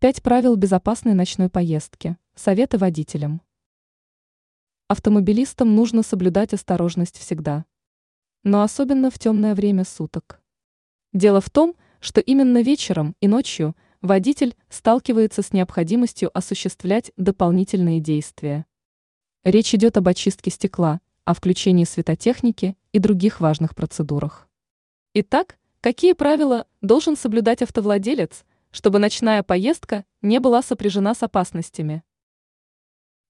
Пять правил безопасной ночной поездки. Советы водителям. Автомобилистам нужно соблюдать осторожность всегда. Но особенно в темное время суток. Дело в том, что именно вечером и ночью водитель сталкивается с необходимостью осуществлять дополнительные действия. Речь идет об очистке стекла, о включении светотехники и других важных процедурах. Итак, какие правила должен соблюдать автовладелец, чтобы ночная поездка не была сопряжена с опасностями.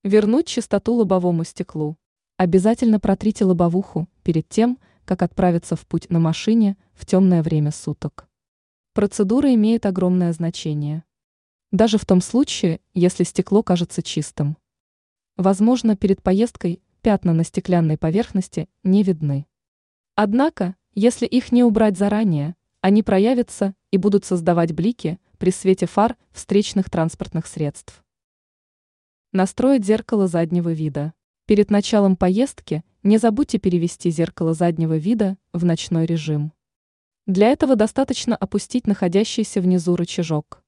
Вернуть чистоту лобовому стеклу. Обязательно протрите лобовуху перед тем, как отправиться в путь на машине в темное время суток. Процедура имеет огромное значение. Даже в том случае, если стекло кажется чистым. Возможно, перед поездкой пятна на стеклянной поверхности не видны. Однако, если их не убрать заранее, они проявятся и будут создавать блики, при свете фар встречных транспортных средств. Настроить зеркало заднего вида. Перед началом поездки не забудьте перевести зеркало заднего вида в ночной режим. Для этого достаточно опустить находящийся внизу рычажок.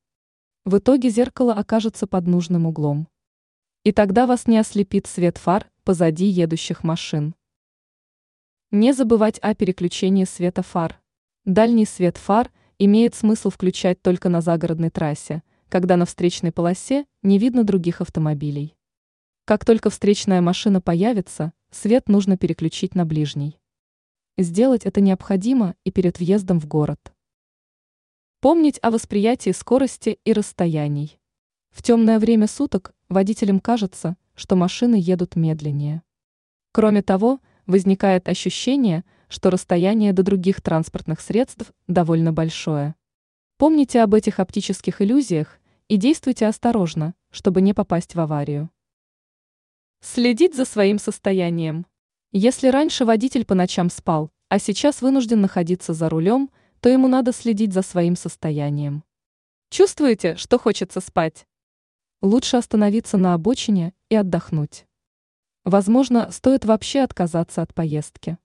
В итоге зеркало окажется под нужным углом. И тогда вас не ослепит свет фар позади едущих машин. Не забывать о переключении света фар. Дальний свет фар имеет смысл включать только на загородной трассе, когда на встречной полосе не видно других автомобилей. Как только встречная машина появится, свет нужно переключить на ближний. Сделать это необходимо и перед въездом в город. Помнить о восприятии скорости и расстояний. В темное время суток водителям кажется, что машины едут медленнее. Кроме того, возникает ощущение, что расстояние до других транспортных средств довольно большое. Помните об этих оптических иллюзиях и действуйте осторожно, чтобы не попасть в аварию. Следить за своим состоянием. Если раньше водитель по ночам спал, а сейчас вынужден находиться за рулем, то ему надо следить за своим состоянием. Чувствуете, что хочется спать? Лучше остановиться на обочине и отдохнуть. Возможно, стоит вообще отказаться от поездки.